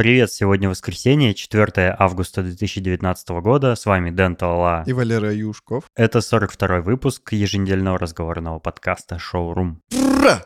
Привет, сегодня воскресенье, 4 августа 2019 года. С вами Дэн Талала. И Валера Юшков. Это 42-й выпуск еженедельного разговорного подкаста «Шоурум». Ура!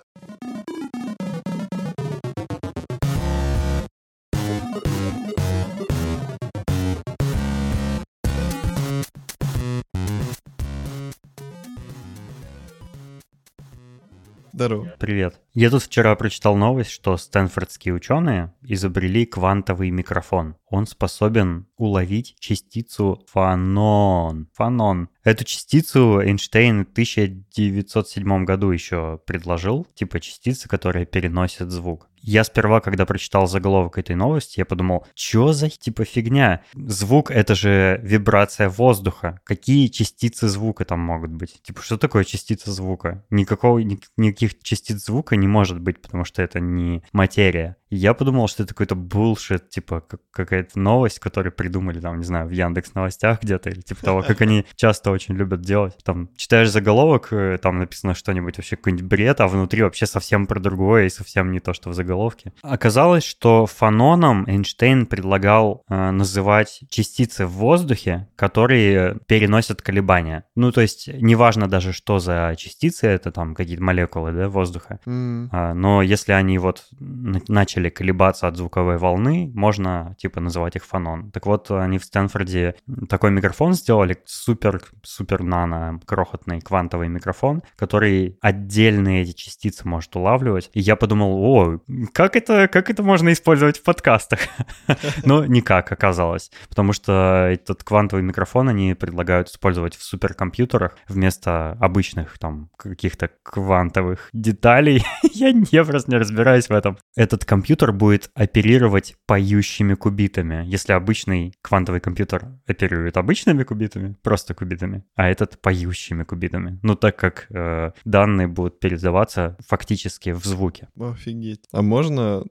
Здорово. Привет. Я тут вчера прочитал новость, что стэнфордские ученые изобрели квантовый микрофон. Он способен уловить частицу фанон. Фанон. Эту частицу Эйнштейн в 1907 году еще предложил, типа частицы, которая переносит звук. Я сперва, когда прочитал заголовок этой новости, я подумал, что за типа фигня? Звук — это же вибрация воздуха. Какие частицы звука там могут быть? Типа, что такое частица звука? Никакого, никаких частиц звука не может быть, потому что это не материя. Я подумал, что это какой-то булшит, типа какая-то новость, которую придумали там, не знаю, в Яндекс новостях где-то, или типа того, как они часто очень любят делать. Там читаешь заголовок, э, там написано что-нибудь вообще какой-нибудь бред, а внутри вообще совсем про другое и совсем не то, что в заголовке. Оказалось, что фаноном Эйнштейн предлагал э, называть частицы в воздухе, которые переносят колебания. Ну, то есть неважно даже, что за частицы, это там какие-то молекулы, да, воздуха. Mm. Но если они вот начали начали колебаться от звуковой волны, можно, типа, называть их фонон. Так вот, они в Стэнфорде такой микрофон сделали, супер-супер нано крохотный квантовый микрофон, который отдельные эти частицы может улавливать. И я подумал, о, как это, как это можно использовать в подкастах? Но никак оказалось, потому что этот квантовый микрофон они предлагают использовать в суперкомпьютерах вместо обычных там каких-то квантовых деталей. я не просто не разбираюсь в этом. Этот компьютер компьютер будет оперировать поющими кубитами. Если обычный квантовый компьютер оперирует обычными кубитами, просто кубитами, а этот поющими кубитами. Ну, так как э, данные будут передаваться фактически в звуке. Офигеть. А можно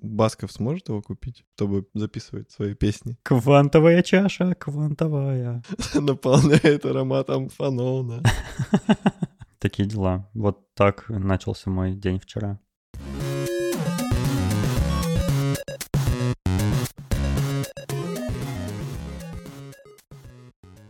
Басков сможет его купить, чтобы записывать свои песни? Квантовая чаша, квантовая. Наполняет ароматом фанона. Такие дела. Вот так начался мой день вчера.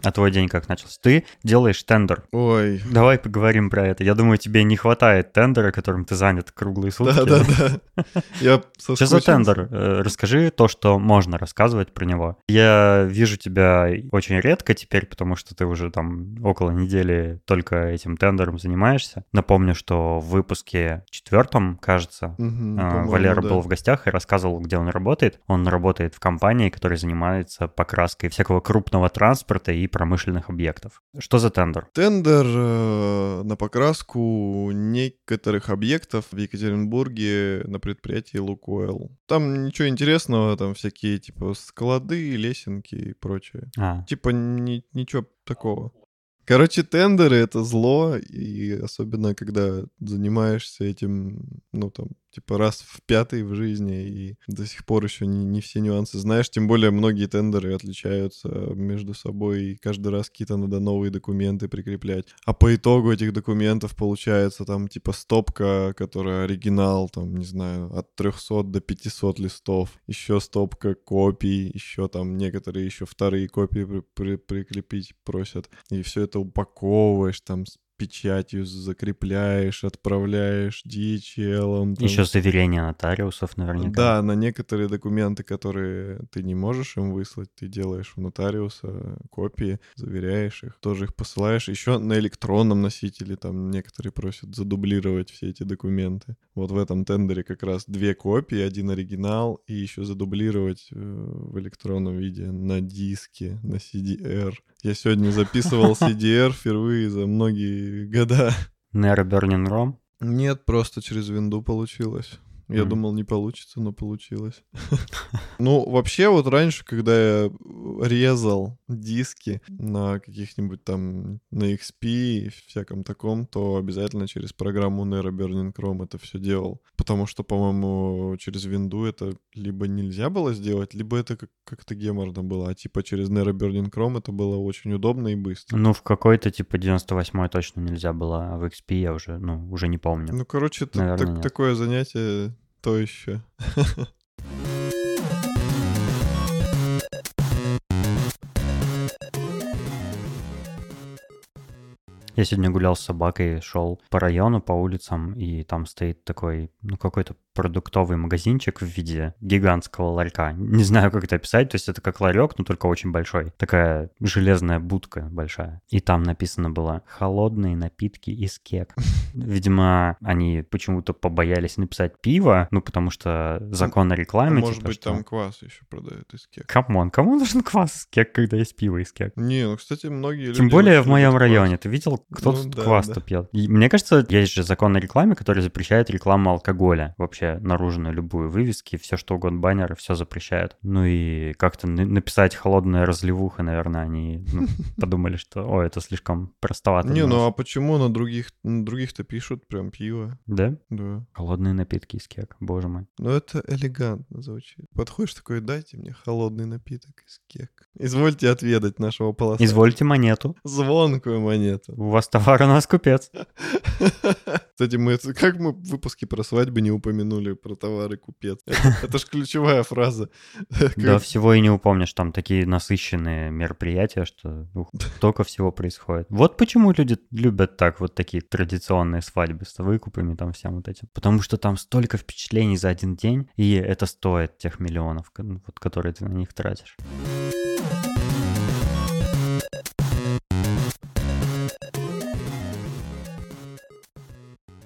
А твой день как начался? Ты делаешь тендер. Ой. Давай поговорим про это. Я думаю, тебе не хватает тендера, которым ты занят круглые сутки. Да-да-да. Я Что за тендер? Э, расскажи то, что можно рассказывать про него. Я вижу тебя очень редко теперь, потому что ты уже там около недели только этим тендером занимаешься. Напомню, что в выпуске четвертом, кажется, угу, Валера да. был в гостях и рассказывал, где он работает. Он работает в компании, которая занимается покраской всякого крупного транспорта и промышленных объектов. Что за тендер? Тендер э, на покраску некоторых объектов в Екатеринбурге на предприятии Лукойл. Там ничего интересного, там всякие типа склады, лесенки и прочее. А. Типа ни, ничего такого. Короче, тендеры — это зло, и особенно когда занимаешься этим, ну, там, типа раз в пятый в жизни, и до сих пор еще не, не все нюансы знаешь. Тем более многие тендеры отличаются между собой, и каждый раз какие-то надо новые документы прикреплять. А по итогу этих документов получается там типа стопка, которая оригинал, там, не знаю, от 300 до 500 листов, еще стопка копий, еще там некоторые еще вторые копии при при прикрепить просят. И все это упаковываешь там печатью закрепляешь, отправляешь DHL. Там... Еще заверение нотариусов наверняка. Да, на некоторые документы, которые ты не можешь им выслать, ты делаешь у нотариуса копии, заверяешь их, тоже их посылаешь. Еще на электронном носителе там некоторые просят задублировать все эти документы. Вот в этом тендере как раз две копии, один оригинал, и еще задублировать э, в электронном виде на диске, на CDR. Я сегодня записывал CDR впервые за многие года. Burning ROM? Нет, просто через винду получилось. Я mm. думал, не получится, но получилось. ну, вообще, вот раньше, когда я резал диски на каких-нибудь там, на XP и всяком таком, то обязательно через программу Nero Burning Chrome это все делал. Потому что, по-моему, через винду это либо нельзя было сделать, либо это как-то геморно было. А типа через Nero Burning Chrome это было очень удобно и быстро. Ну, в какой-то типа 98 точно нельзя было, а в XP я уже, ну, уже не помню. Ну, короче, это так, такое занятие то еще. Я сегодня гулял с собакой, шел по району, по улицам, и там стоит такой, ну, какой-то продуктовый магазинчик в виде гигантского ларька. Не знаю, как это описать, то есть это как ларек, но только очень большой. Такая железная будка большая. И там написано было «холодные напитки из кек». Видимо, они почему-то побоялись написать пиво, ну, потому что закон о рекламе. А может типа, быть, что- там квас еще продают из кег. Come on, кому нужен квас из кег, когда есть пиво из кег? Не, ну, кстати, многие люди Тем более в моем районе. Ты видел, кто Ну тут да, квас-то да. пьет? И мне кажется, есть же закон о рекламе, который запрещает рекламу алкоголя. Вообще наружную любую вывески, все что угодно, баннеры, все запрещают. Ну и как-то на- написать холодная разливуха, наверное, они ну, подумали, что, о, это слишком простовато. Не, ну нас». а почему на других, на других-то пишут прям пиво? Да? Да. Холодные напитки из кек, боже мой. Ну это элегантно звучит. Подходишь такой, дайте мне холодный напиток из кек. Извольте отведать нашего полоса. Извольте монету. Звонкую монету. У вас товар, у нас купец. Кстати, мы это- как мы в выпуске про свадьбы не упомянули про товары купец. Это, это ж ключевая фраза. Да, всего и не упомнишь, там такие насыщенные мероприятия, что ух, столько всего происходит. Вот почему люди любят так вот такие традиционные свадьбы с выкупами, там всем вот этим. Потому что там столько впечатлений за один день, и это стоит тех миллионов, вот, которые ты на них тратишь.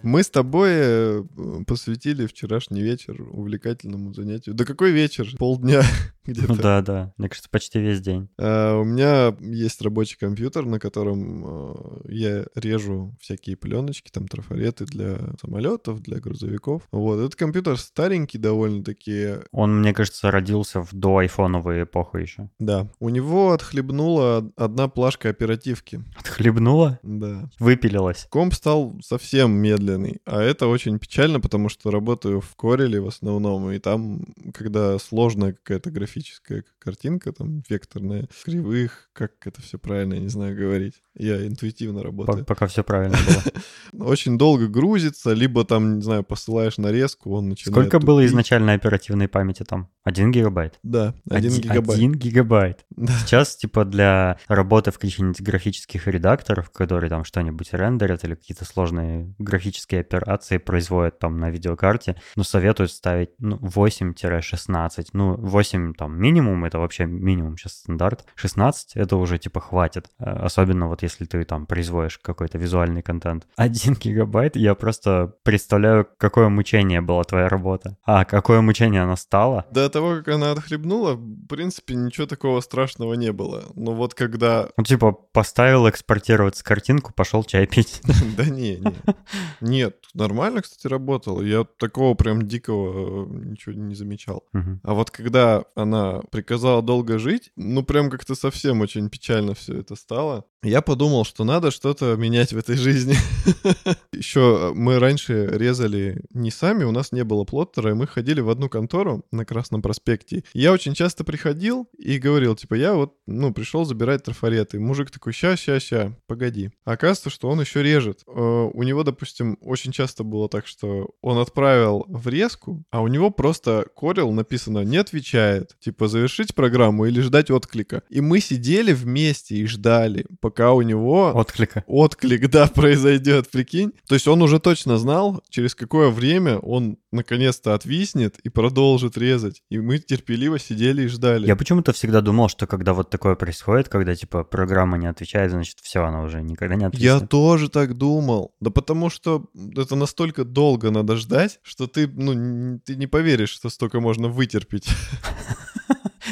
Мы с тобой э, посвятили вчерашний вечер увлекательному занятию. Да какой вечер? Полдня где-то. Ну да, да, мне кажется, почти весь день. А, У меня есть рабочий компьютер, на котором э, я режу всякие пленочки, там трафареты для самолетов, для грузовиков. Вот, этот компьютер старенький довольно-таки. Он, мне кажется, родился в до айфоновую эпоху еще. Да, у него отхлебнула одна плашка оперативки. Отхлебнула, Да. выпилилась. Комп стал совсем медленный, а это очень печально, потому что работаю в Corel в основном, и там, когда сложная какая-то графическая картинка, там, векторная, кривых, как это все правильно, я не знаю говорить. Я интуитивно работаю. Пока все правильно было. Очень долго грузится, либо там, не знаю, посылаешь нарезку, он начинает... Сколько было изначально оперативной памяти там? Один гигабайт? Да, один Оди- гигабайт. Один гигабайт. Да. Сейчас, типа, для работы в каких-нибудь графических редакторах, которые там что-нибудь рендерят или какие-то сложные графические операции производят там на видеокарте, ну, советуют ставить ну, 8-16. Ну, 8 там минимум, это вообще минимум сейчас стандарт. 16 это уже, типа, хватит. Э, Особенно вот если ты там производишь какой-то визуальный контент. Один гигабайт, я просто представляю, какое мучение была твоя работа. А, какое мучение она стала? До того, как она отхлебнула, в принципе, ничего такого страшного не было. Но вот когда... Ну, типа, поставил экспортироваться картинку, пошел чай пить. Да не, не. Нет, нормально, кстати, работало. Я такого прям дикого э, ничего не замечал. Мгм. А вот когда она приказала долго жить, ну прям как-то совсем очень печально все это стало. Я подумал, что надо что-то менять в этой жизни. Еще мы раньше резали не сами, у нас не было плоттера, и мы ходили в одну контору на Красном проспекте. Я очень часто приходил и говорил, типа, я вот, ну, пришел забирать трафареты. Мужик такой, ща, ща, ща, погоди. Оказывается, что он еще режет. Э, У него, допустим, очень часто было так, что он отправил в резку, а у него просто корел написано «не отвечает». Типа завершить программу или ждать отклика. И мы сидели вместе и ждали, пока у него Отклика. отклик, да, произойдет, прикинь. То есть он уже точно знал, через какое время он наконец-то отвиснет и продолжит резать. И мы терпеливо сидели и ждали. Я почему-то всегда думал, что когда вот такое происходит, когда, типа, программа не отвечает, значит, все, она уже никогда не Я ответит. тоже так думал. Да потому что это настолько долго надо ждать, что ты, ну, ты не поверишь, что столько можно вытерпеть.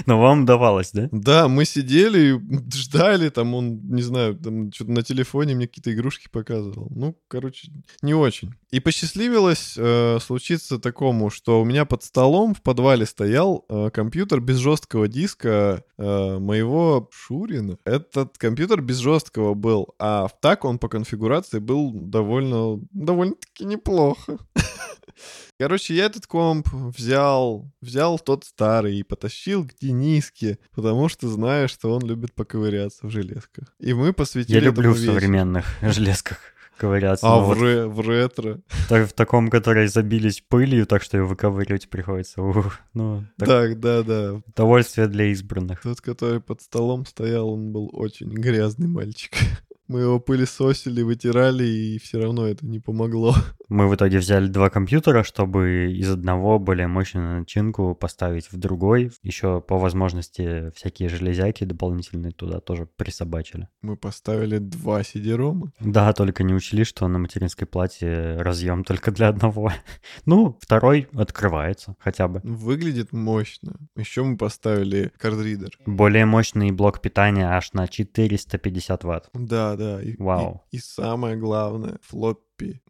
Но вам давалось, да? Да, мы сидели, ждали, там он, не знаю, там что-то на телефоне мне какие-то игрушки показывал. Ну, короче, не очень. И посчастливилось э, случиться такому, что у меня под столом в подвале стоял э, компьютер без жесткого диска э, моего Шурина. Этот компьютер без жесткого был, а так он по конфигурации был довольно, довольно-таки неплохо. Короче, я этот комп взял, взял тот старый и потащил к Дениске, потому что знаю, что он любит поковыряться в железках. И мы посвятили Я люблю в современных железках ковыряться. А в, вот ре- в ретро? та- в таком, которые забились пылью, так что ее выковыривать приходится. Ух, ну, так, Так, да, да. удовольствие для избранных. Тот, который под столом стоял, он был очень грязный мальчик. Мы его пылесосили, вытирали, и все равно это не помогло. Мы в итоге взяли два компьютера, чтобы из одного более мощную начинку поставить в другой. Еще по возможности всякие железяки дополнительные туда тоже присобачили. Мы поставили два CD-рома. Да, только не учли, что на материнской плате разъем только для одного. Ну, второй открывается хотя бы. Выглядит мощно. Еще мы поставили кардридер. Более мощный блок питания аж на 450 ватт. Да, да. И, Вау. И, и самое главное, floppy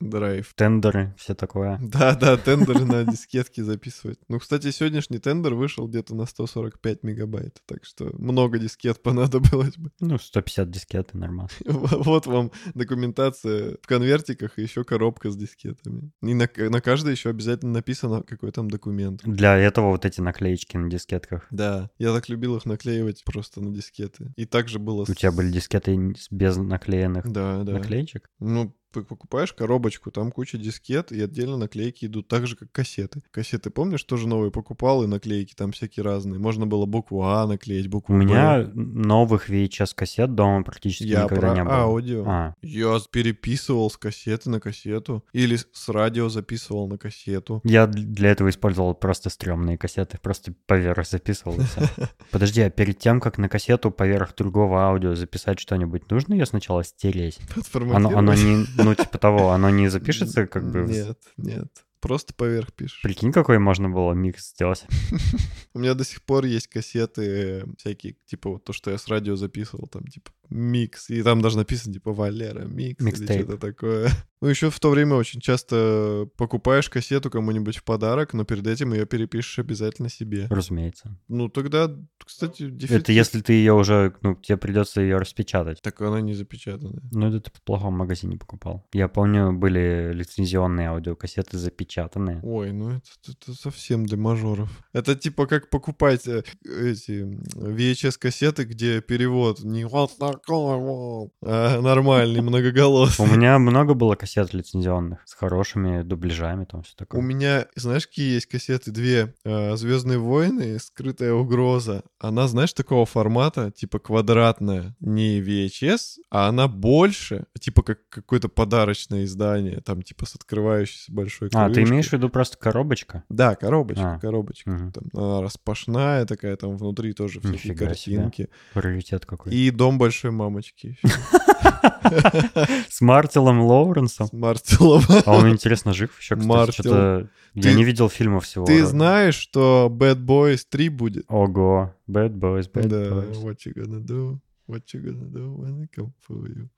drive. Тендеры, все такое. Да, да, тендеры на дискетке записывать. Ну, кстати, сегодняшний тендер вышел где-то на 145 мегабайт, так что много дискет понадобилось бы. Ну, 150 дискет нормально. Вот вам документация в конвертиках и еще коробка с дискетами. И на, на каждой еще обязательно написано, какой там документ. Для этого вот эти наклеечки на дискетках. Да, я так любил их наклеивать просто на дискеты. И также было... У тебя были дискеты без наклеенных да, да. наклеечек? Ну, покупаешь коробочку, там куча дискет, и отдельно наклейки идут, так же, как кассеты. Кассеты, помнишь, тоже новые покупал, и наклейки там всякие разные. Можно было букву А наклеить, букву У меня новых VHS-кассет дома практически Я никогда про не было. аудио. А, Я переписывал с кассеты на кассету. Или с радио записывал на кассету. я для этого использовал просто стрёмные кассеты, просто поверх записывал. Подожди, а перед тем, как на кассету поверх другого аудио записать что-нибудь, нужно ее сначала стереть? Оно, оно не, ну, типа того, оно не запишется как бы... Нет, нет. Просто поверх пишешь. Прикинь, какой можно было микс сделать. У меня до сих пор есть кассеты э, всякие, типа вот то, что я с радио записывал, там типа микс, и там даже написано типа Валера микс или Микстейп. что-то такое. Ну еще в то время очень часто покупаешь кассету кому-нибудь в подарок, но перед этим ее перепишешь обязательно себе. Разумеется. Ну тогда, кстати, дефицит. Это если ты ее уже, ну, тебе придется ее распечатать. Так она не запечатанная. Ну, это ты в плохом магазине покупал. Я помню, были лицензионные аудиокассеты запечатанные. Ой, ну это, это совсем для мажоров. Это типа как покупать э, эти VHS-кассеты, где перевод не вот такой а нормальный, многоголосый. У меня много было кассет лицензионных с хорошими дубляжами, там все У такое. меня, знаешь, какие есть кассеты? Две. Звездные войны, скрытая угроза. Она, знаешь, такого формата, типа квадратная. Не VHS, а она больше, типа как какое-то подарочное издание, там типа с открывающейся большой А, ты крышкой. имеешь в виду просто коробочка? Да, коробочка, А. коробочка. Мгм. Там она распашная такая, там внутри тоже всякие Нифига себе. картинки. Раритет какой. И дом большой мамочки. С Мартилом Лоуренсом. С Мартилом. А он, интересно, жив еще, кстати? Что-то... Я не видел фильмов всего. Ты знаешь, что Bad Boys 3 будет? Ого. Bad Boys, Bad Да, Boys. what you gonna do? What you gonna do when I come for you?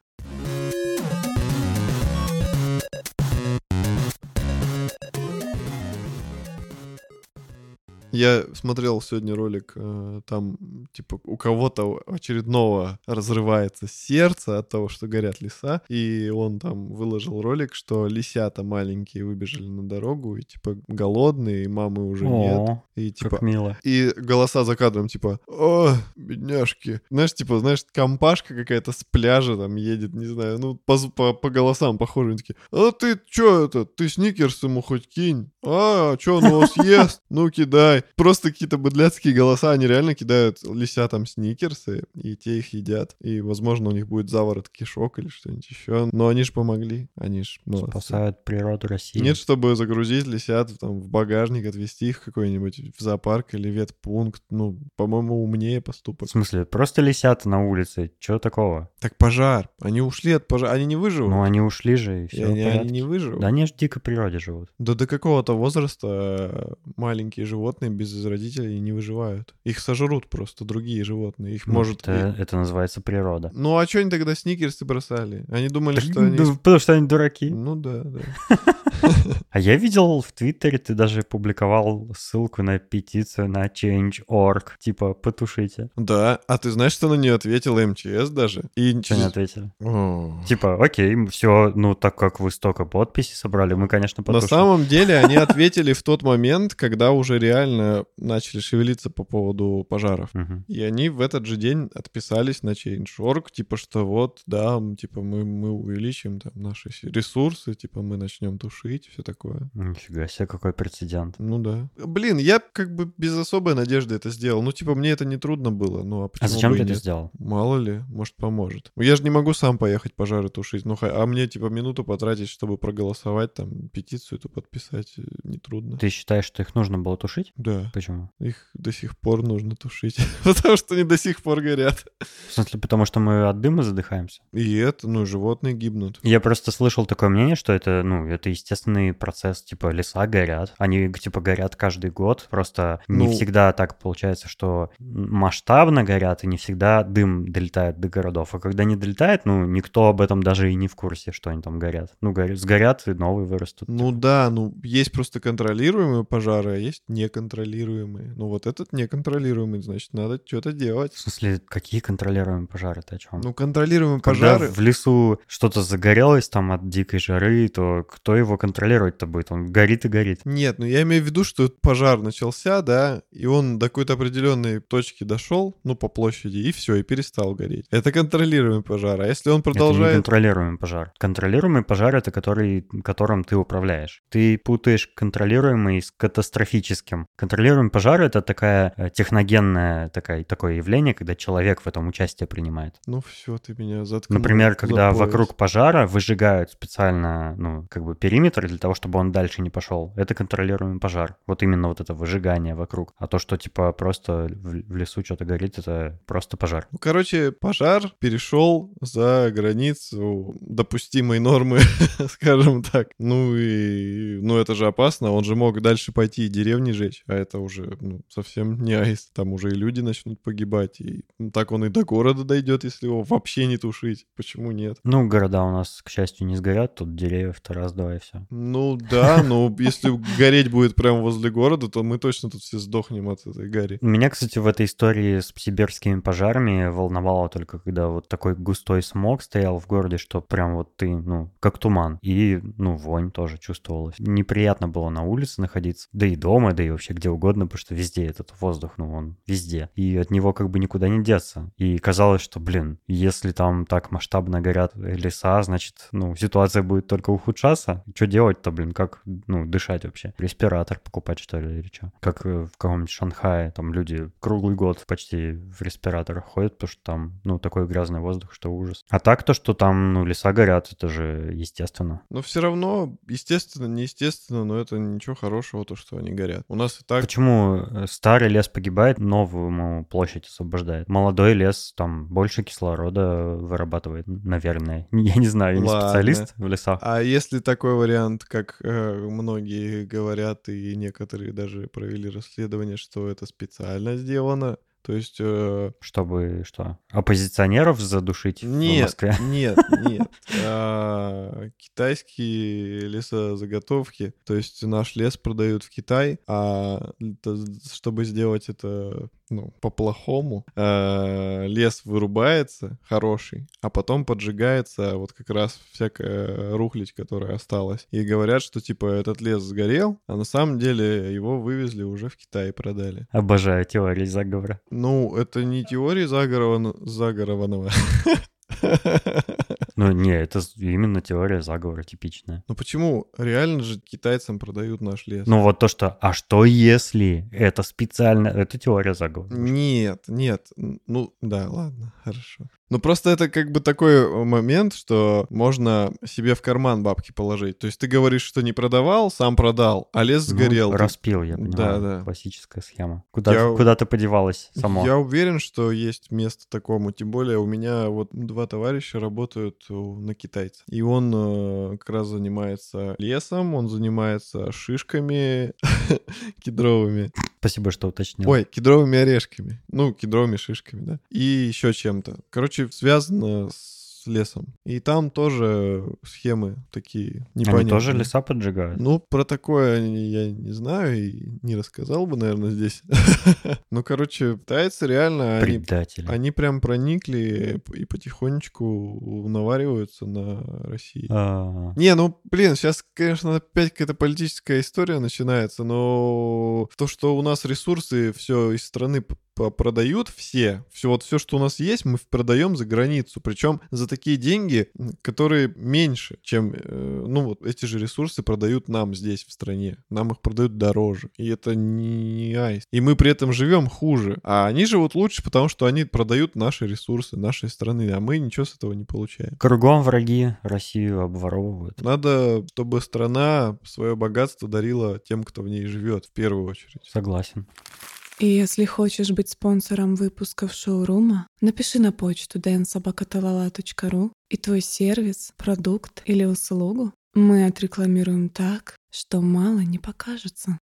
Я смотрел сегодня ролик, э, там, типа, у кого-то очередного разрывается сердце от того, что горят леса, и он там выложил ролик, что лисята маленькие выбежали на дорогу, и, типа, голодные, и мамы уже нет. О, И, типа, как мило. и голоса за кадром, типа, о, бедняжки. Знаешь, типа, знаешь, компашка какая-то с пляжа там едет, не знаю, ну, по, по, по голосам похоже. Они такие, а ты чё это, ты сникерс ему хоть кинь. А, чё он его съест? Ну, кидай. Просто какие-то быдляцкие голоса, они реально кидают лисятам сникерсы, и те их едят. И, возможно, у них будет заворот кишок или что-нибудь еще. Но они же помогли, они же молодцы. Спасают природу России. Нет, чтобы загрузить лисят там, в багажник, отвезти их в какой-нибудь в зоопарк или ветпункт. Ну, по-моему, умнее В поступок. смысле, просто лисята на улице. Чего такого? Так пожар. Они ушли от пожара. Они не выживут. Ну, они ушли же, и И все они, они не выживут. Да они же в дикой природе живут. Да до какого-то возраста э, маленькие животные без родителей не выживают. Их сожрут просто другие животные. Их Ну, может... Это, это называется природа. Ну а что они тогда сникерсы бросали? Они думали, Так, что они... ну, потому что они дураки. Ну да, да. А я видел в Твиттере, ты даже публиковал ссылку на петицию на Change.org. Типа, потушите. Да, а ты знаешь, что на нее ответила МЧС даже? И Что не ответили? Типа, окей, все, ну так как вы столько подписей собрали, мы, конечно, На потушим. самом деле они ответили в тот момент, когда уже реально сильно начали шевелиться по поводу пожаров. Мгм. И они в этот же день отписались на Change.org, типа, что вот, да, типа, мы, мы увеличим там наши ресурсы, типа, мы начнем тушить, все такое. Нифига себе, какой прецедент. Ну да. Блин, я как бы без особой надежды это сделал. Ну, типа, мне это не трудно было. Ну, а почему А зачем ты это нет? сделал? Мало ли, может, поможет. Я же не могу сам поехать пожары тушить. Ну, а мне, типа, минуту потратить, чтобы проголосовать, там, петицию эту подписать, э, нетрудно. Ты считаешь, что их нужно было тушить? Да, Почему? их до сих пор нужно тушить, потому что они до сих пор горят. В смысле, потому что мы от дыма задыхаемся? И это, ну, животные гибнут. Я просто слышал такое мнение, что это, ну, это естественный процесс, типа леса горят, они типа горят каждый год, просто не Ну- всегда так получается, что масштабно горят, и не всегда дым долетает до городов, а когда не долетает, ну, никто об этом даже и не в курсе, что они там горят. Ну, горят, сгорят, и новые вырастут. Ну да, ну есть просто контролируемые пожары, а есть неконтролируемые. Ну вот этот неконтролируемый, значит, надо что-то делать. В смысле, какие контролируемые пожары, ты о чем? Ну, контролируемые Когда пожары... в лесу что-то загорелось там от дикой жары, то кто его контролировать-то будет? Он горит и горит. Нет, ну я имею в виду, что пожар начался, да, и он до какой-то определенной точки дошел, ну, по площади, и все, и перестал гореть. Это контролируемый пожар. А если он Это не продолжает... контролируемый пожар. Контролируемый пожар — это который, которым ты управляешь. Ты путаешь контролируемый с катастрофическим. Контролируемый пожар — это такая э, техногенная такая, такое явление, когда человек в этом участие принимает. Ну все, ты меня заткнул. Например, за когда пояс. вокруг пожара выжигают специально, ну, как бы периметр для того, чтобы он дальше не пошел. Это контролируемый пожар. Вот именно вот это выжигание вокруг. А то, что типа просто в, в лесу что-то горит, это просто пожар. Ну, короче, пожар перешел за границу допустимой нормы, скажем так. Ну и, ну это же опасно, он же мог дальше пойти и деревни жечь, а это уже ну, совсем не аист. Там уже и люди начнут погибать, и ну, так он и до города дойдет, если его вообще не тушить. Почему нет? Ну, города у нас, к счастью, не сгорят, тут деревьев-то раз-два и все. Ну да, но если гореть будет прямо возле города, то мы точно тут все сдохнем от этой гари. Меня, кстати, в этой истории с сибирскими пожарами волновало только, когда вот такой густой смог стоял в городе, что прям вот ты, ну, как туман. И, ну, вонь тоже чувствовалась. Неприятно было на улице находиться, да и дома, да и вообще где угодно, потому что везде этот воздух, ну, он везде. И от него как бы никуда не деться. И казалось, что, блин, если там так масштабно горят леса, значит, ну, ситуация будет только ухудшаться. Что делать-то, блин, как, ну, дышать вообще? Респиратор покупать, что ли, или что? Как э, в каком-нибудь Шанхае, там люди круглый год почти в респираторах ходят, потому что там, ну, такой грязный воздух, что ужас. А так то, что там, ну, леса горят, это же естественно. Но все равно, естественно, неестественно, но это ничего хорошего, то, что они горят. У нас и так... Почему э, старый лес погибает, новому площадь освобождает? Молодой лес там больше кислорода вырабатывает, наверное. Я не знаю, я не Ладно. специалист в лесах. А если такой вариант, как э, многие говорят, и некоторые даже провели расследование, что это специально сделано, то есть... э, Чтобы что? Оппозиционеров задушить в нет, Москве? нет, нет. А, Китайские лесозаготовки, то есть наш лес продают в Китай, а чтобы сделать это ну, по-плохому, э, лес вырубается хороший, а потом поджигается вот как раз всякая рухлядь, которая осталась. И говорят, что типа этот лес сгорел, а на самом деле его вывезли уже в Китай и продали. Обожаю теории заговора. Ну, это не теория заговора, заговорованного. Ну, не, это именно теория заговора типичная. Ну почему? Реально же китайцам продают наш лес. Ну, вот то, что, а что если это специально, это теория заговора. Нет, нет. Ну, да, ладно, хорошо. Ну, просто это как бы такой э, момент, что можно себе в карман бабки положить. То есть ты говоришь, что не продавал, сам продал, а лес Ну, сгорел. Ты- распил, я понимаю. Да, да. Классическая схема. Куда, Я- куда ты подевалась само? Я уверен, что есть место такому. Тем более у меня вот два товарища работают у- на китайца. И он э, как раз занимается лесом, он занимается шишками кедровыми. Спасибо, что уточнил. Ой, кедровыми орешками. Ну, кедровыми шишками, да. И еще чем-то. Короче, связано с с лесом. И там тоже схемы такие непонятные. Они тоже леса поджигают? Ну, про такое я не знаю и не рассказал бы, наверное, здесь. Ну, короче, тайцы реально, Предатели. они прям проникли и потихонечку навариваются на России. А, Не, ну, блин, сейчас, конечно, опять какая-то политическая история начинается, но то, что у нас ресурсы все из страны продают все, все вот все, что у нас есть, мы продаем за границу, причем за такие деньги, которые меньше, чем, э, ну, вот эти же ресурсы продают нам здесь, в стране. Нам их продают дороже. И это не айс. И мы при этом живем хуже. А они живут лучше, потому что они продают наши ресурсы, нашей страны, а мы ничего с этого не получаем. Кругом враги Россию обворовывают. Надо, чтобы страна свое богатство дарила тем, кто в ней живет, в первую очередь. Согласен. И если хочешь быть спонсором выпусков шоурума, напиши на почту dnsobakatalala.ru и твой сервис, продукт или услугу мы отрекламируем так, что мало не покажется.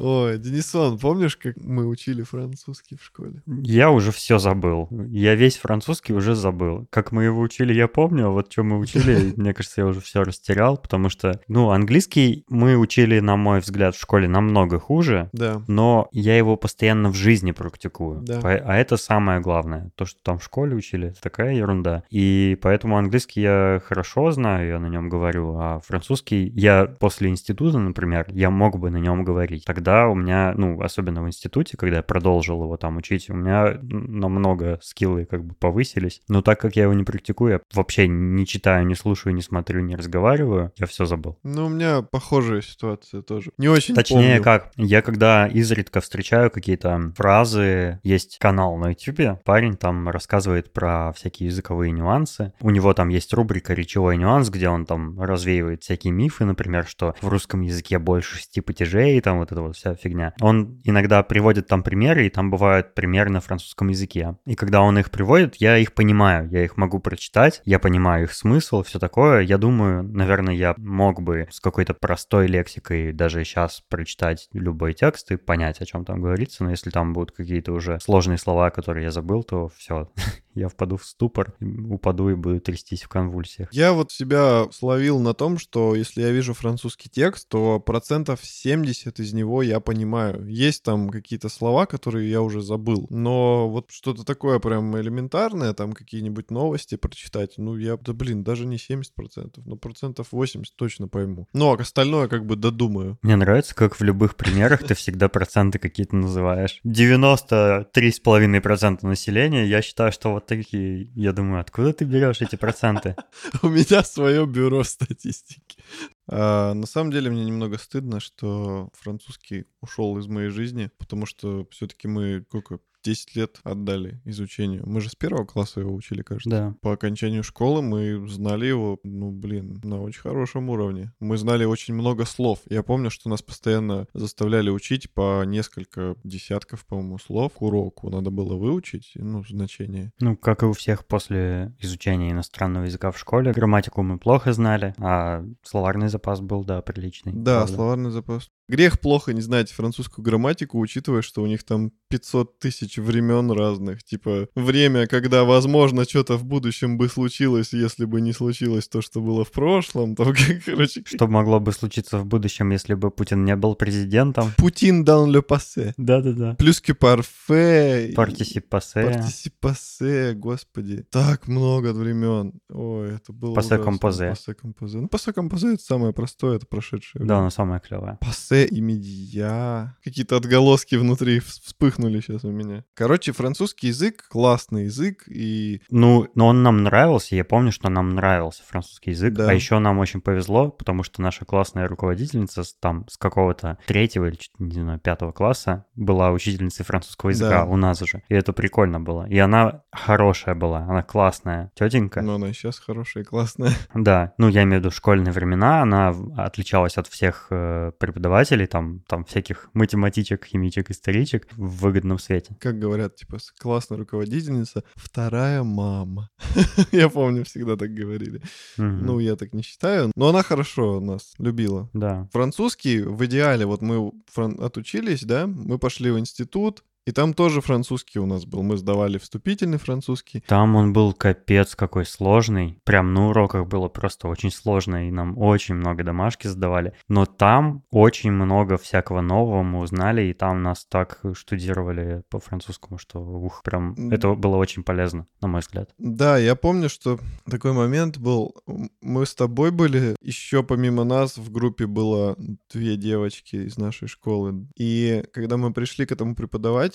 Ой, Денисон, помнишь, как мы учили французский в школе? Я уже все забыл. Я весь французский уже забыл. Как мы его учили, я помню, а вот что мы учили, мне кажется, я уже все растерял, потому что, ну, английский мы учили, на мой взгляд, в школе намного хуже, Да. но я его постоянно в жизни практикую. Да. А это самое главное. То, что там в школе учили, это такая ерунда. И поэтому английский я хорошо знаю, я на нем говорю, а французский я после института, например, я мог бы на нем говорить. Тогда у меня, ну, особенно в институте, когда я продолжил его там учить, у меня намного скиллы как бы повысились. Но так как я его не практикую, я вообще не читаю, не слушаю, не смотрю, не разговариваю, я все забыл. Ну, у меня похожая ситуация тоже. Не очень Точнее, помню. как, я когда изредка встречаю какие-то фразы, есть канал на YouTube, парень там рассказывает про всякие языковые нюансы. У него там есть рубрика «Речевой нюанс», где он там развеивает всякие мифы, например, что в русском языке больше шести падежей, там вот эта вот вся фигня. Он иногда приводит там примеры, и там бывают примеры на французском языке. И когда он их приводит, я их понимаю, я их могу прочитать, я понимаю их смысл, все такое. Я думаю, наверное, я мог бы с какой-то простой лексикой даже сейчас прочитать любой текст и понять, о чем там говорится, но если там будут какие-то уже сложные слова, которые я забыл, то все, я впаду в ступор, упаду и буду трястись в конвульсиях. Я вот себя словил на том, что если я вижу французский текст, то процентов 70 из него я понимаю. Есть там какие-то слова, которые я уже забыл. Но вот что-то такое прям элементарное, там какие-нибудь новости прочитать, ну я, да блин, даже не 70%, но процентов 80 точно пойму. Ну, а остальное как бы додумаю. Мне нравится, как в любых примерах ты всегда проценты какие-то называешь. 93,5% населения, я считаю, что вот такие. Я думаю, откуда ты берешь эти проценты? У меня свое бюро статистики. А, на самом деле мне немного стыдно, что французский ушел из моей жизни, потому что все-таки мы сколько 10 лет отдали изучению. Мы же с первого класса его учили, кажется. Да. По окончанию школы мы знали его, ну, блин, на очень хорошем уровне. Мы знали очень много слов. Я помню, что нас постоянно заставляли учить по несколько десятков, по-моему, слов к уроку. Надо было выучить, ну, значение. Ну, как и у всех после изучения иностранного языка в школе, грамматику мы плохо знали, а словарный запас был, да, приличный. Да, правда. словарный запас. Грех плохо не знать французскую грамматику, учитывая, что у них там 500 тысяч времен разных. Типа время, когда, возможно, что-то в будущем бы случилось, если бы не случилось то, что было в прошлом. Там, короче, Что могло бы случиться в будущем, если бы Путин не был президентом? Путин dans le passé. Да-да-да. Плюс que parfait. Партисип пассе. Партисипасе, господи. Так много времен. Ой, это было Пассе ужасно. композе. Пассе композе. Ну, пассе композе это самое простое, это прошедшее Да, оно самое клевое. Пассе и медиа. Какие-то отголоски внутри вс- вспыхнули сейчас у меня. Короче, французский язык классный язык, и Ну, но он нам нравился, я помню, что нам нравился французский язык, Да. а еще нам очень повезло, потому что наша классная руководительница там с какого-то третьего или, не знаю, пятого класса была учительницей французского языка Да. у нас же, и это прикольно было. И она хорошая была, она классная тетенька. ну, она сейчас хорошая и классная. Да, ну я имею в виду школьные времена, она отличалась от всех э, преподавателей, преподавателей, там, там всяких математичек, химичек, историчек в выгодном свете. Как говорят, типа, классная руководительница, вторая мама. Я помню, всегда так говорили. Ну, я так не считаю, но она хорошо нас любила. Да. Французский в идеале, вот мы отучились, да, мы пошли в институт, и там тоже французский у нас был. Мы сдавали вступительный французский. Там он был капец какой сложный. Прям на уроках было просто очень сложно, и нам очень много домашки сдавали. Но там очень много всякого нового мы узнали, и там нас так штудировали по французскому, что ух, прям это было очень полезно, на мой взгляд. Да, я помню, что такой момент был. Мы с тобой были, еще помимо нас в группе было две девочки из нашей школы. И когда мы пришли к этому преподавателю,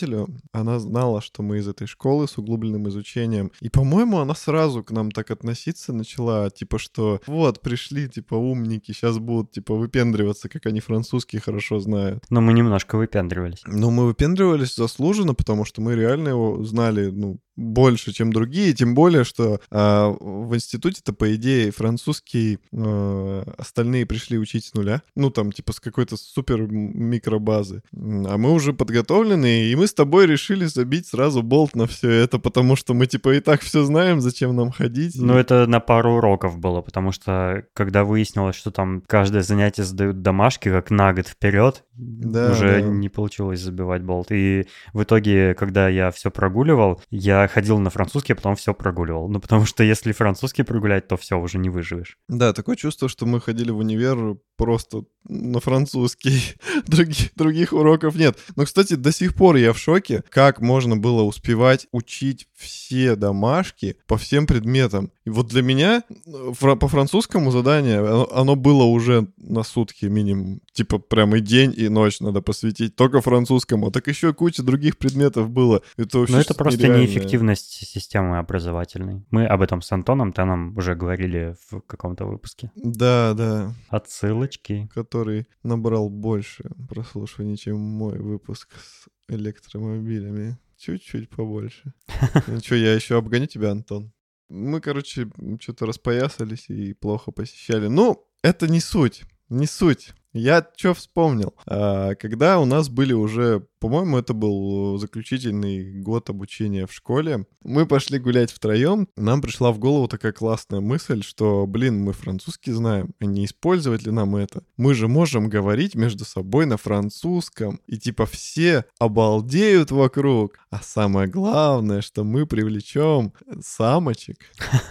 она знала, что мы из этой школы с углубленным изучением. И, по-моему, она сразу к нам так относиться начала, типа, что вот, пришли, типа, умники, сейчас будут, типа, выпендриваться, как они французский хорошо знают. Но мы немножко выпендривались. Но мы выпендривались заслуженно, потому что мы реально его знали, ну, больше, чем другие, тем более, что а, в институте-то, по идее, французский э, остальные пришли учить с нуля, ну, там, типа, с какой-то супер микробазы. А мы уже подготовленные, и мы с тобой решили забить сразу болт на все это, потому что мы, типа, и так все знаем, зачем нам ходить. Ну, это на пару уроков было, потому что когда выяснилось, что там каждое занятие задают домашки, как на год вперед, Да, уже да. не получилось забивать болт. И в итоге, когда я все прогуливал, я ходил на французский, а потом все прогуливал. Ну, потому что если французский прогулять, то все, уже не выживешь. Да, такое чувство, что мы ходили в универ просто на французский. Других, других уроков нет. Но, кстати, до сих пор я в шоке, как можно было успевать учить все домашки по всем предметам. И вот для меня э, фра- по французскому задание, оно, оно было уже на сутки минимум. Типа прям и день, и ночь надо посвятить только французскому. Так еще куча других предметов было. Это вообще Но это просто нереальное. Неэффективность системы образовательной. Мы об этом с Антоном Таном уже говорили в каком-то выпуске. Да, да. Отсылочки. который набрал больше прослушиваний, чем мой выпуск с электромобилями. Чуть-чуть побольше. Ну что, я еще обгоню тебя, Антон? Мы, короче, что-то распоясались и плохо посещали. Ну, это не суть, не суть. Я что вспомнил? А, когда у нас были уже, по-моему, это был заключительный год обучения в школе, мы пошли гулять втроем. Нам пришла в голову такая классная мысль, что, блин, мы французский знаем, а не использовать ли нам это? Мы же можем говорить между собой на французском, и типа все обалдеют вокруг. А самое главное, что мы привлечем самочек.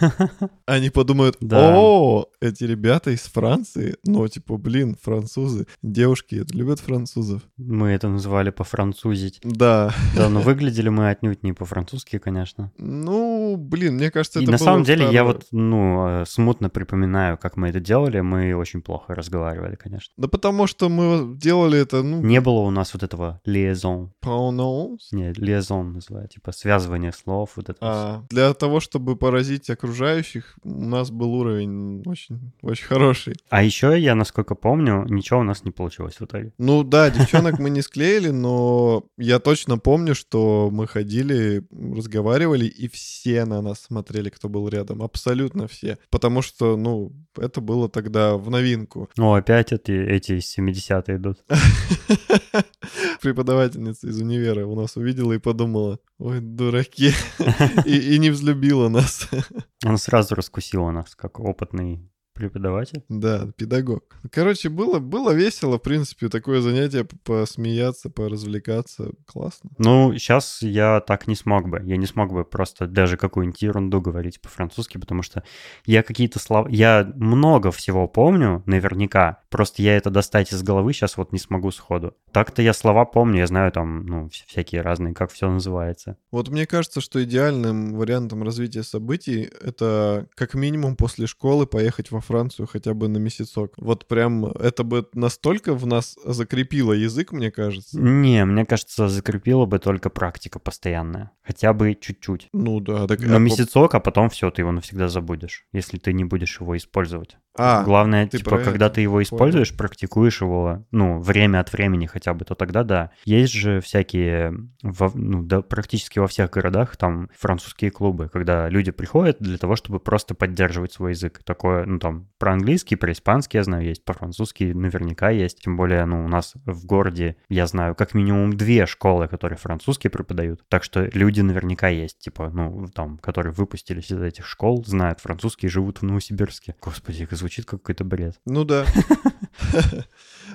Они подумают, о, эти ребята из Франции, ну, типа, блин, французы. Девушки это любят французов. Мы это называли по-французить. Да. Да, но выглядели мы отнюдь не по-французски, конечно. Ну, блин, мне кажется, И это на было самом деле я вот, ну, э, смутно припоминаю, как мы это делали. Мы очень плохо разговаривали, конечно. Да потому что мы делали это, ну, Не было у нас вот этого liaison. pronounce. Не, liaison называют, типа связывание слов, вот это. А, для того, чтобы поразить окружающих, у нас был уровень очень, очень хороший. А еще я, насколько помню, ничего у нас не получилось в итоге. Ну да, девчонок мы не склеили, но я точно помню, что мы ходили, разговаривали, и все на нас смотрели, кто был рядом. Абсолютно все. Потому что, ну, это было тогда в новинку. О, опять эти, эти 70-е идут. Преподавательница из универа у нас увидела и подумала, ой, дураки, и, и не взлюбила нас. Он сразу раскусил нас, как опытный преподаватель. Да, педагог. Короче, было, было весело, в принципе, такое занятие посмеяться, поразвлекаться. Классно. Ну, сейчас я так не смог бы. Я не смог бы просто даже какую-нибудь ерунду говорить по-французски, потому что я какие-то слова... Я много всего помню, наверняка. Просто я это достать из головы сейчас вот не смогу сходу. Так-то я слова помню, я знаю там, ну, вс- всякие разные, как все называется. Вот мне кажется, что идеальным вариантом развития событий это как минимум после школы поехать во Францию хотя бы на месяцок. Вот прям это бы настолько в нас закрепило язык, мне кажется. Не, мне кажется, закрепила бы только практика постоянная. Хотя бы чуть-чуть. Ну да, так На а месяцок, а потом все, ты его навсегда забудешь, если ты не будешь его использовать. А, Главное, ты типа, когда это. ты его используешь, практикуешь его, ну, время от времени хотя бы, то тогда да. Есть же всякие, во- ну, да, практически во всех городах там французские клубы, когда люди приходят для того, чтобы просто поддерживать свой язык. Такое, ну, там, про английский, про испанский, я знаю, есть, про французский наверняка есть. Тем более, ну, у нас в городе, я знаю, как минимум две школы, которые французский преподают. Так что люди наверняка есть, типа, ну, там, которые выпустились из этих школ, знают французский и живут в Новосибирске. Господи, это звучит как какой-то бред. Ну да.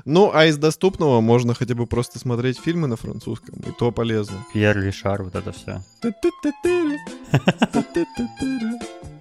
Ну, а из доступного можно хотя бы просто смотреть фильмы на французском, и то полезно. Пьер Ришар, вот это все.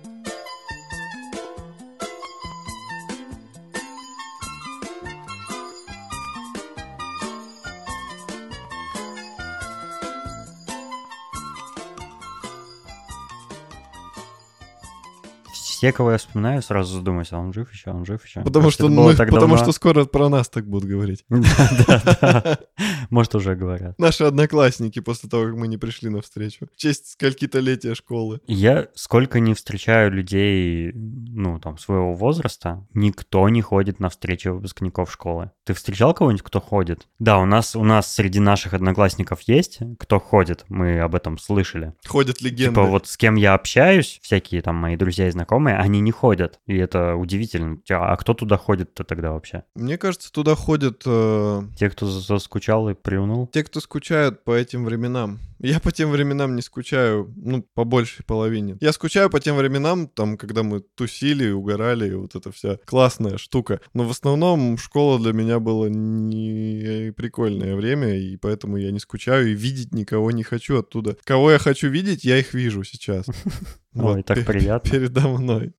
Все, кого я вспоминаю, сразу задумаюсь, а он жив еще, он жив еще. Потому что, мы- потому что скоро про нас так будут говорить. Да-да-да. Может, уже говорят. Наши одноклассники после того, как мы не пришли на встречу. В честь скольки-то летия школы. Я сколько не встречаю людей, ну, там, своего возраста, никто не ходит на встречи выпускников школы. Ты встречал кого-нибудь, кто ходит? Да, у нас, у нас среди наших одноклассников есть, кто ходит, мы об этом слышали. Ходят легенды. Типа вот с кем я общаюсь, всякие там мои друзья и знакомые, они не ходят. И это удивительно. А кто туда ходит-то тогда вообще? Мне кажется, туда ходят э, Те, кто за- заскучал и приунул? те, кто скучают по этим временам. Я по тем временам не скучаю, ну, по большей половине. Я скучаю по тем временам, там, когда мы тусили, угорали, вот эта вся классная штука. Но в основном школа для меня было не прикольное время, и поэтому я не скучаю и видеть никого не хочу оттуда. Кого я хочу видеть, я их вижу сейчас. Ой, так приятно. Передо мной.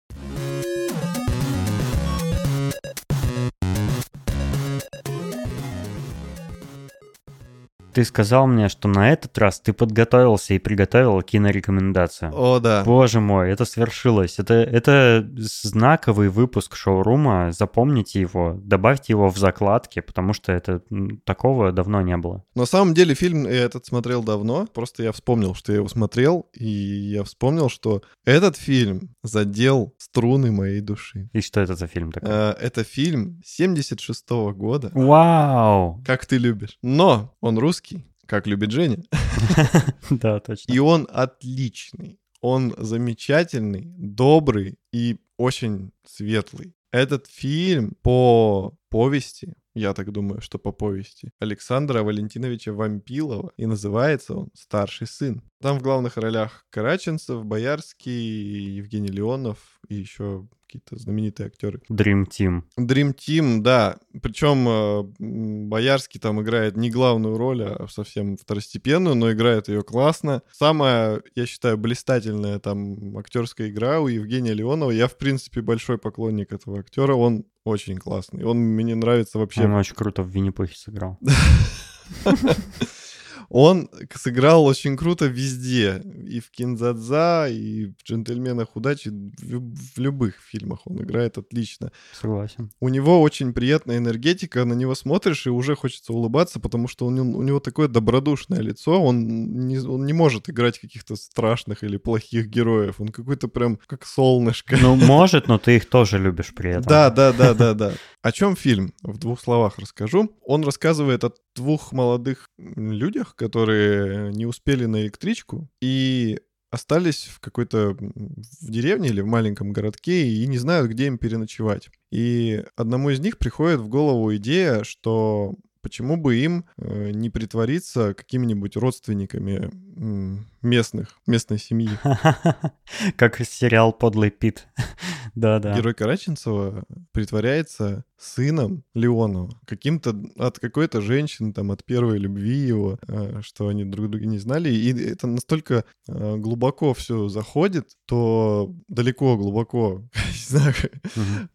Ты сказал мне, что на этот раз ты подготовился и приготовил кинорекомендацию. О, да. Боже мой, это свершилось. Это, это знаковый выпуск шоурума. Запомните его, добавьте его в закладки, потому что это такого давно не было. На самом деле фильм я этот смотрел давно, просто я вспомнил, что я его смотрел, и я вспомнил, что этот фильм задел струны моей души. И что это за фильм такой? Э, Это фильм 76 года, Вау! как ты любишь. Но он русский, как любит Женя, Да, точно. и он отличный. Он замечательный, добрый и очень светлый. Этот фильм по повести, я так думаю, что по повести, Александра Валентиновича Вампилова, и называется он «Старший сын». Там в главных ролях Караченцев, Боярский, Евгений Леонов и еще какие-то знаменитые актеры. Dream Team. Dream Team, да. Причем э, Боярский там играет не главную роль, а совсем второстепенную, но играет ее классно. Самая, я считаю, блистательная там актерская игра у Евгения Леонова. Я, в принципе, большой поклонник этого актера. Он очень классный. Он мне нравится вообще. Он очень круто в Винни-Пухе сыграл. Он сыграл очень круто везде. И в Кинзадза, и в «Джентльменах удачи». В любых фильмах он играет отлично. Согласен. У него очень приятная энергетика, на него смотришь и уже хочется улыбаться, потому что у него, у него такое добродушное лицо, он не, он не может играть каких-то страшных или плохих героев, он какой-то прям как солнышко. Ну, может, но ты их тоже любишь при этом. Да, да, да, да, да. О чем фильм? В двух словах расскажу. Он рассказывает о двух молодых людях, которые не успели на электричку и остались в какой-то в деревне или в маленьком городке и не знают, где им переночевать. И одному из них приходит в голову идея, что почему бы им э, не притвориться какими-нибудь родственниками местных, местной семьи. Как сериал «Подлый Пит». Да-да. Герой Караченцева притворяется сыном Леонова, каким-то от какой-то женщины, там, от первой любви его, э, что они друг друга не знали. И это настолько э, глубоко все заходит, то далеко, глубоко, не знаю,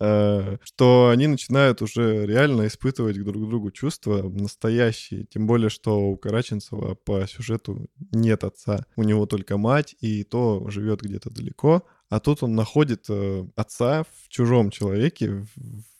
э, что они начинают уже реально испытывать друг к другу чувства настоящие. Тем более, что у Караченцева по сюжету нет отца. У него только мать, и то живет где-то далеко. А тут он находит э, отца в чужом человеке, в,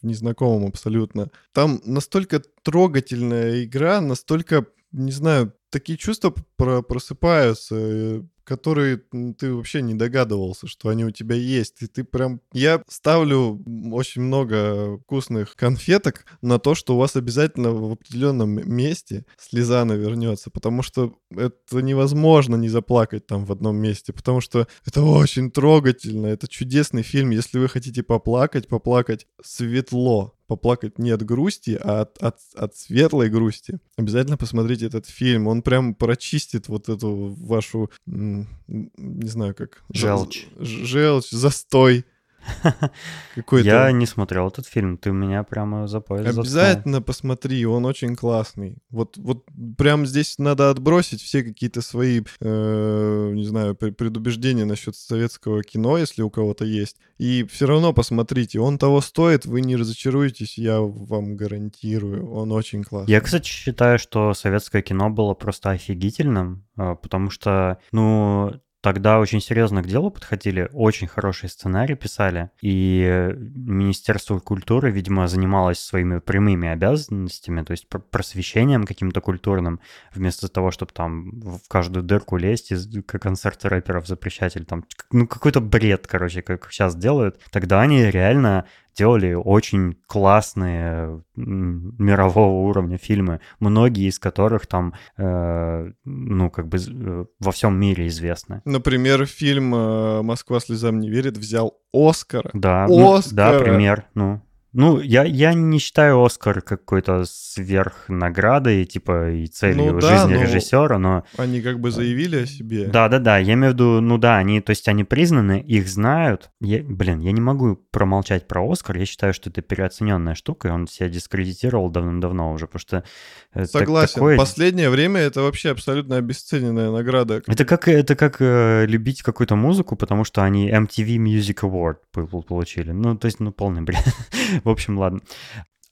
незнакомом абсолютно. Там настолько трогательная игра, настолько, не знаю, такие чувства про просыпаются, э, которые ты вообще не догадывался, что они у тебя есть. И ты прям... Я ставлю очень много вкусных конфеток на то, что у вас обязательно в определенном месте слеза навернется, потому что это невозможно не заплакать там в одном месте, потому что это очень трогательно, это чудесный фильм. Если вы хотите поплакать, поплакать светло, поплакать не от грусти, а от, от, от светлой грусти. Обязательно посмотрите этот фильм. Он прям прочистит вот эту вашу, не знаю как... Желчь. Желчь, застой какой-то... Я не смотрел этот фильм, ты меня прямо за пояс Обязательно посмотри, он очень классный. Вот, вот прям здесь надо отбросить все какие-то свои, э, не знаю, предубеждения насчет советского кино, если у кого-то есть. И все равно посмотрите, он того стоит, вы не разочаруетесь, я вам гарантирую, он очень классный. Я, кстати, считаю, что советское кино было просто офигительным, э, потому что, ну, тогда очень серьезно к делу подходили, очень хороший сценарий писали, и Министерство культуры, видимо, занималось своими прямыми обязанностями, то есть просвещением каким-то культурным, вместо того, чтобы там в каждую дырку лезть и концерты рэперов запрещать, или там, ну, какой-то бред, короче, как сейчас делают. Тогда они реально делали очень классные мирового уровня фильмы, многие из которых там, э, ну, как бы э, во всем мире известны. Например, фильм э, «Москва слезам не верит» взял Оскар. Да, Оскар. Ну, да, пример, ну. Ну, я, я не считаю Оскар какой-то сверхнаградой, типа, и целью ну, да, жизни режиссера, но... Они как бы заявили о себе. Да-да-да, я имею в виду, ну да, они, то есть они признаны, их знают. Я, блин, я не могу промолчать про Оскар, я считаю, что это переоцененная штука, и он себя дискредитировал давным-давно уже, потому что... Согласен, такое... последнее время это вообще абсолютно обесцененная награда. Это как, это как э, любить какую-то музыку, потому что они MTV Music Award получили. Ну, то есть, ну, полный бред. В общем, ладно.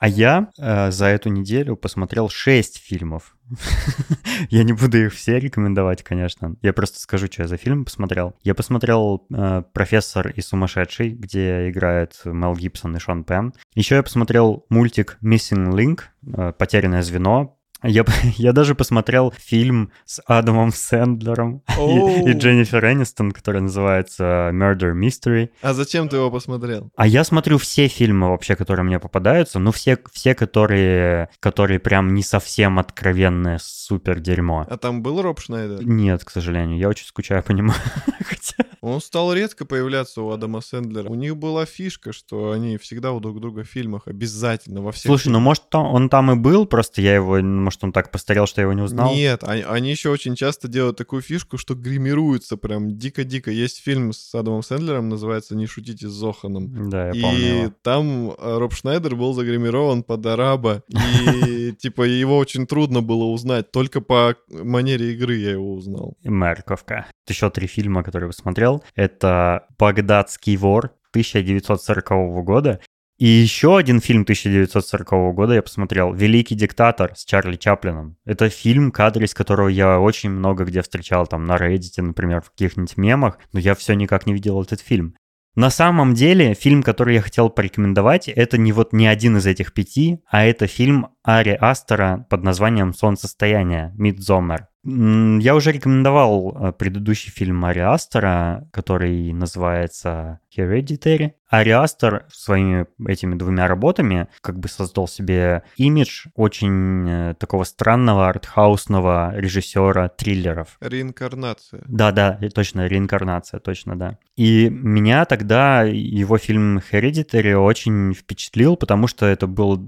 А я э, за эту неделю посмотрел 6 фильмов. я не буду их все рекомендовать, конечно. Я просто скажу, что я за фильм посмотрел. Я посмотрел э, «Профессор и сумасшедший», где играет Мел Гибсон и Шон Пен. Еще я посмотрел мультик «Missing Link», э, «Потерянное звено», я, я даже посмотрел фильм с Адамом Сэндлером и, и Дженнифер Энистон, который называется Murder Mystery. А зачем ты его посмотрел? А я смотрю все фильмы вообще, которые мне попадаются, ну все, все которые, которые прям не совсем откровенное супер дерьмо. А там был Роб Шнайдер? Нет, к сожалению, я очень скучаю по нему. Хотя... Он стал редко появляться у Адама Сэндлера. У них была фишка, что они всегда у друг друга в фильмах обязательно во всех. Слушай, ну может он там и был, просто я его, может он так постарел, что я его не узнал? Нет, они, они еще очень часто делают такую фишку, что гримируются прям дико-дико. Есть фильм с Адамом Сэндлером, называется «Не шутите с Зоханом». Да, я и помню И там э, Роб Шнайдер был загримирован под араба, и типа его очень трудно было узнать. Только по манере игры я его узнал. Мерковка еще три фильма, которые я посмотрел. Это «Багдадский вор» 1940 года. И еще один фильм 1940 года я посмотрел «Великий диктатор» с Чарли Чаплином. Это фильм, кадры из которого я очень много где встречал, там на Reddit, например, в каких-нибудь мемах, но я все никак не видел этот фильм. На самом деле, фильм, который я хотел порекомендовать, это не вот не один из этих пяти, а это фильм Ари Астера под названием «Солнцестояние» «Мидзомер». Я уже рекомендовал э, предыдущий фильм Мари Астера, который называется Hereditary. Ари Астер своими этими двумя работами как бы создал себе имидж очень э, такого странного артхаусного режиссера триллеров. Реинкарнация. Да-да, точно, реинкарнация, точно, да. И меня тогда его фильм Hereditary очень впечатлил, потому что это был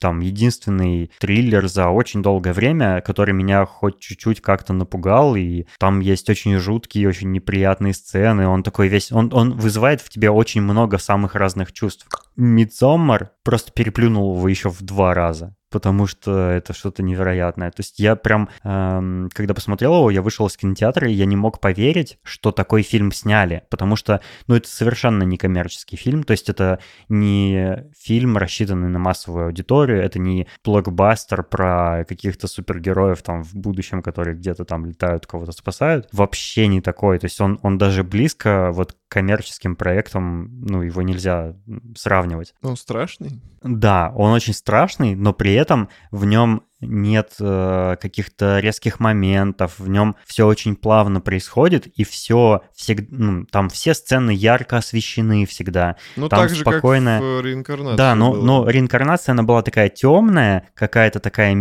там единственный триллер за очень долгое время, который меня хоть чуть чуть-чуть как-то напугал, и там есть очень жуткие, очень неприятные сцены, он такой весь, он, он вызывает в тебе очень много самых разных чувств. Мидсоммар просто переплюнул его еще в два раза потому что это что-то невероятное. То есть я прям, эм, когда посмотрел его, я вышел из кинотеатра, и я не мог поверить, что такой фильм сняли, потому что, ну, это совершенно не коммерческий фильм, то есть это не фильм, рассчитанный на массовую аудиторию, это не блокбастер про каких-то супергероев там в будущем, которые где-то там летают, кого-то спасают. Вообще не такой, то есть он, он даже близко вот к коммерческим проектам, ну, его нельзя сравнивать. Он страшный? Да, он очень страшный, но при этом в нем нет э, каких-то резких моментов, в нем все очень плавно происходит, и все, всег... ну, там все сцены ярко освещены всегда. Ну, там так же, спокойно... как в реинкарнации Да, но, было. но реинкарнация, она была такая темная, какая-то такая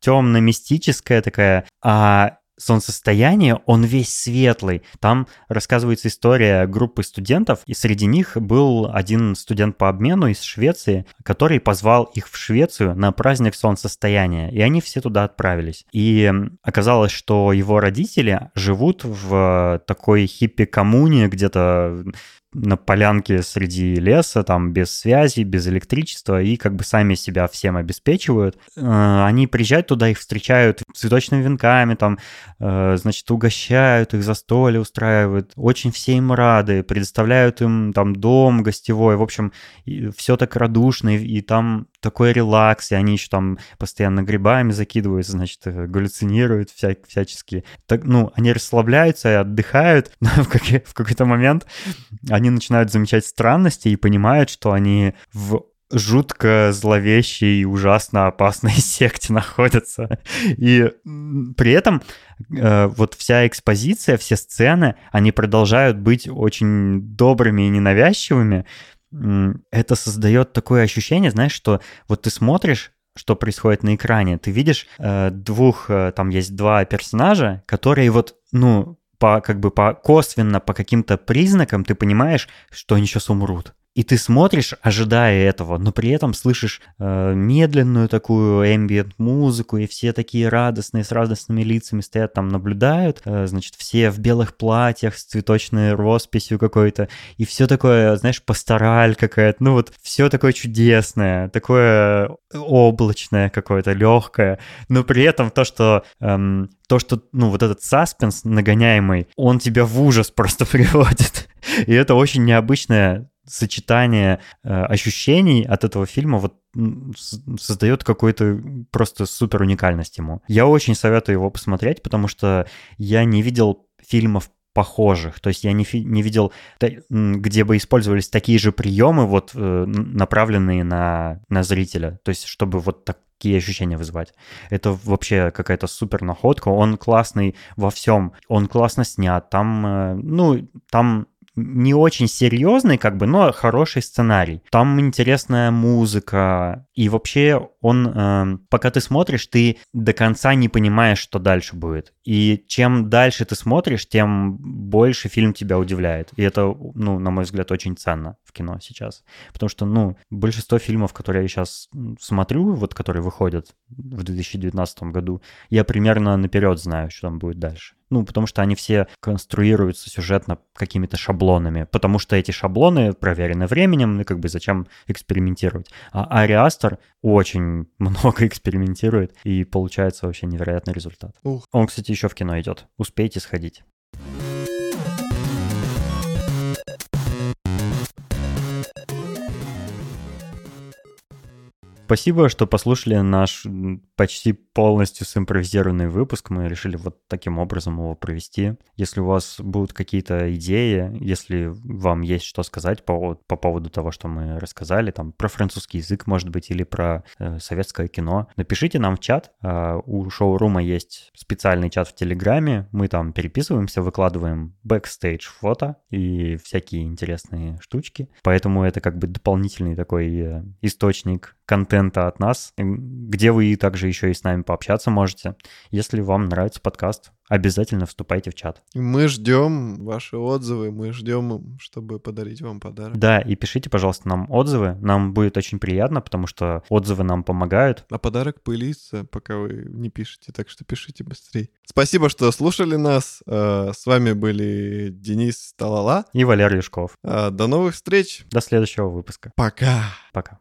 темно-мистическая такая, а солнцестояние, он весь светлый. Там рассказывается история группы студентов, и среди них был один студент по обмену из Швеции, который позвал их в Швецию на праздник солнцестояния, и они все туда отправились. И оказалось, что его родители живут в такой хиппи-коммуне где-то на полянке среди леса, там без связи, без электричества, и как бы сами себя всем обеспечивают. Э, они приезжают туда, их встречают цветочными венками, там, э, значит, угощают, их застолье устраивают. Очень все им рады, предоставляют им там дом гостевой, в общем, все так радушно, и, и там такой релакс, и они еще там постоянно грибами закидываются, значит, э, галлюцинируют вся, всячески. Так, ну, они расслабляются и отдыхают, но в, какой- в какой-то момент они начинают замечать странности и понимают, что они в жутко зловещей и ужасно опасной секте находятся. И при этом э, вот вся экспозиция, все сцены, они продолжают быть очень добрыми и ненавязчивыми, это создает такое ощущение, знаешь, что вот ты смотришь, что происходит на экране, ты видишь э, двух, э, там есть два персонажа, которые вот, ну, по, как бы по косвенно, по каким-то признакам ты понимаешь, что они сейчас умрут. И ты смотришь, ожидая этого, но при этом слышишь э, медленную такую ambient музыку, и все такие радостные, с радостными лицами стоят там, наблюдают, э, значит, все в белых платьях с цветочной росписью какой-то, и все такое, знаешь, пастораль какая-то, ну вот все такое чудесное, такое облачное какое-то, легкое, но при этом то, что эм, то, что, ну, вот этот саспенс нагоняемый, он тебя в ужас просто приводит. И это очень необычное сочетание э, ощущений от этого фильма вот создает какой-то просто супер уникальность ему. Я очень советую его посмотреть, потому что я не видел фильмов похожих. То есть я не, не видел, где бы использовались такие же приемы, вот э, направленные на, на зрителя. То есть чтобы вот такие ощущения вызывать. Это вообще какая-то супер находка. Он классный во всем. Он классно снят. Там, э, ну, там не очень серьезный, как бы, но хороший сценарий. Там интересная музыка. И вообще он, э, пока ты смотришь, ты до конца не понимаешь, что дальше будет. И чем дальше ты смотришь, тем больше фильм тебя удивляет. И это, ну, на мой взгляд, очень ценно кино сейчас. Потому что, ну, большинство фильмов, которые я сейчас смотрю, вот которые выходят в 2019 году, я примерно наперед знаю, что там будет дальше. Ну, потому что они все конструируются сюжетно какими-то шаблонами, потому что эти шаблоны проверены временем, ну, как бы зачем экспериментировать. А Ари Астер очень много экспериментирует, и получается вообще невероятный результат. Ух. Он, кстати, еще в кино идет. Успейте сходить. Спасибо, что послушали наш почти полностью симпровизированный выпуск. Мы решили вот таким образом его провести. Если у вас будут какие-то идеи, если вам есть что сказать по, по поводу того, что мы рассказали, там про французский язык, может быть, или про э, советское кино, напишите нам в чат. А, у шоурума есть специальный чат в Телеграме. Мы там переписываемся, выкладываем бэкстейдж фото и всякие интересные штучки. Поэтому это как бы дополнительный такой э, источник контента от нас, где вы также еще и с нами пообщаться можете. Если вам нравится подкаст, обязательно вступайте в чат. Мы ждем ваши отзывы, мы ждем, чтобы подарить вам подарок. Да, и пишите, пожалуйста, нам отзывы. Нам будет очень приятно, потому что отзывы нам помогают. А подарок пылится, пока вы не пишете, так что пишите быстрее. Спасибо, что слушали нас. Э, С вами были Денис Талала. И Валерий Юшков. Э, До новых встреч. До следующего выпуска. Пока. Пока.